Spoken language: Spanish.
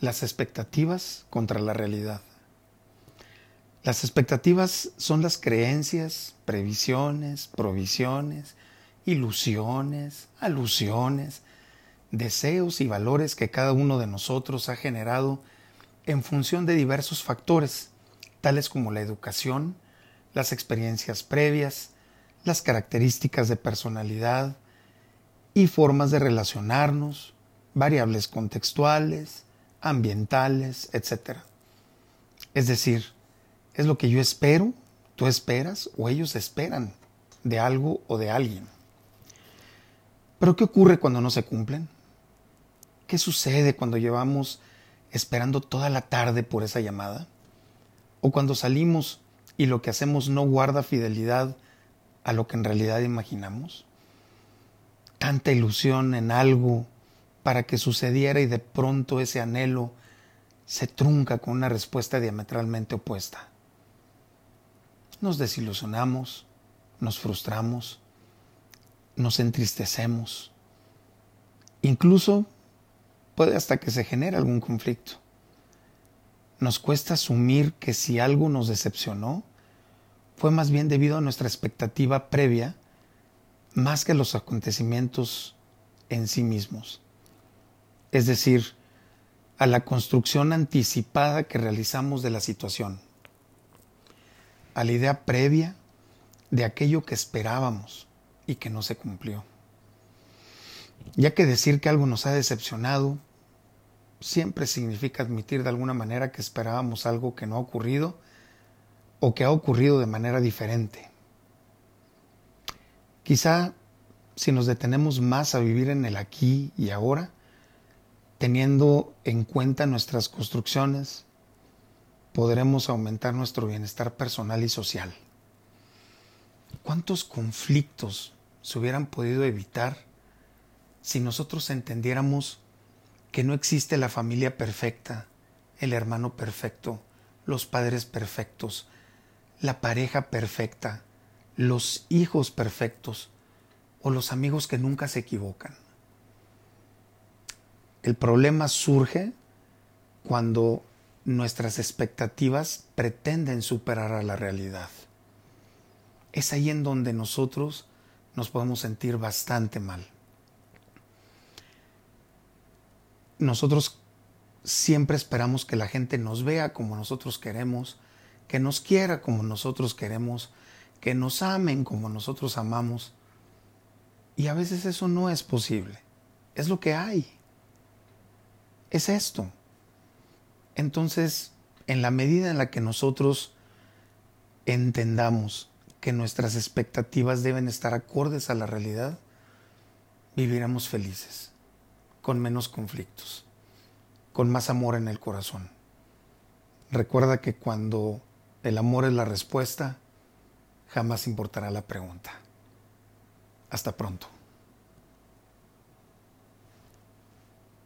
Las expectativas contra la realidad. Las expectativas son las creencias, previsiones, provisiones, ilusiones, alusiones, deseos y valores que cada uno de nosotros ha generado en función de diversos factores, tales como la educación, las experiencias previas, las características de personalidad y formas de relacionarnos, variables contextuales, ambientales, etc. Es decir, es lo que yo espero, tú esperas o ellos esperan de algo o de alguien. Pero ¿qué ocurre cuando no se cumplen? ¿Qué sucede cuando llevamos esperando toda la tarde por esa llamada? ¿O cuando salimos y lo que hacemos no guarda fidelidad a lo que en realidad imaginamos? Tanta ilusión en algo para que sucediera y de pronto ese anhelo se trunca con una respuesta diametralmente opuesta. Nos desilusionamos, nos frustramos, nos entristecemos, incluso puede hasta que se genere algún conflicto. Nos cuesta asumir que si algo nos decepcionó, fue más bien debido a nuestra expectativa previa, más que a los acontecimientos en sí mismos es decir, a la construcción anticipada que realizamos de la situación, a la idea previa de aquello que esperábamos y que no se cumplió. Ya que decir que algo nos ha decepcionado siempre significa admitir de alguna manera que esperábamos algo que no ha ocurrido o que ha ocurrido de manera diferente. Quizá si nos detenemos más a vivir en el aquí y ahora, teniendo en cuenta nuestras construcciones, podremos aumentar nuestro bienestar personal y social. ¿Cuántos conflictos se hubieran podido evitar si nosotros entendiéramos que no existe la familia perfecta, el hermano perfecto, los padres perfectos, la pareja perfecta, los hijos perfectos o los amigos que nunca se equivocan? El problema surge cuando nuestras expectativas pretenden superar a la realidad. Es ahí en donde nosotros nos podemos sentir bastante mal. Nosotros siempre esperamos que la gente nos vea como nosotros queremos, que nos quiera como nosotros queremos, que nos amen como nosotros amamos. Y a veces eso no es posible. Es lo que hay es esto. Entonces, en la medida en la que nosotros entendamos que nuestras expectativas deben estar acordes a la realidad, viviremos felices, con menos conflictos, con más amor en el corazón. Recuerda que cuando el amor es la respuesta, jamás importará la pregunta. Hasta pronto.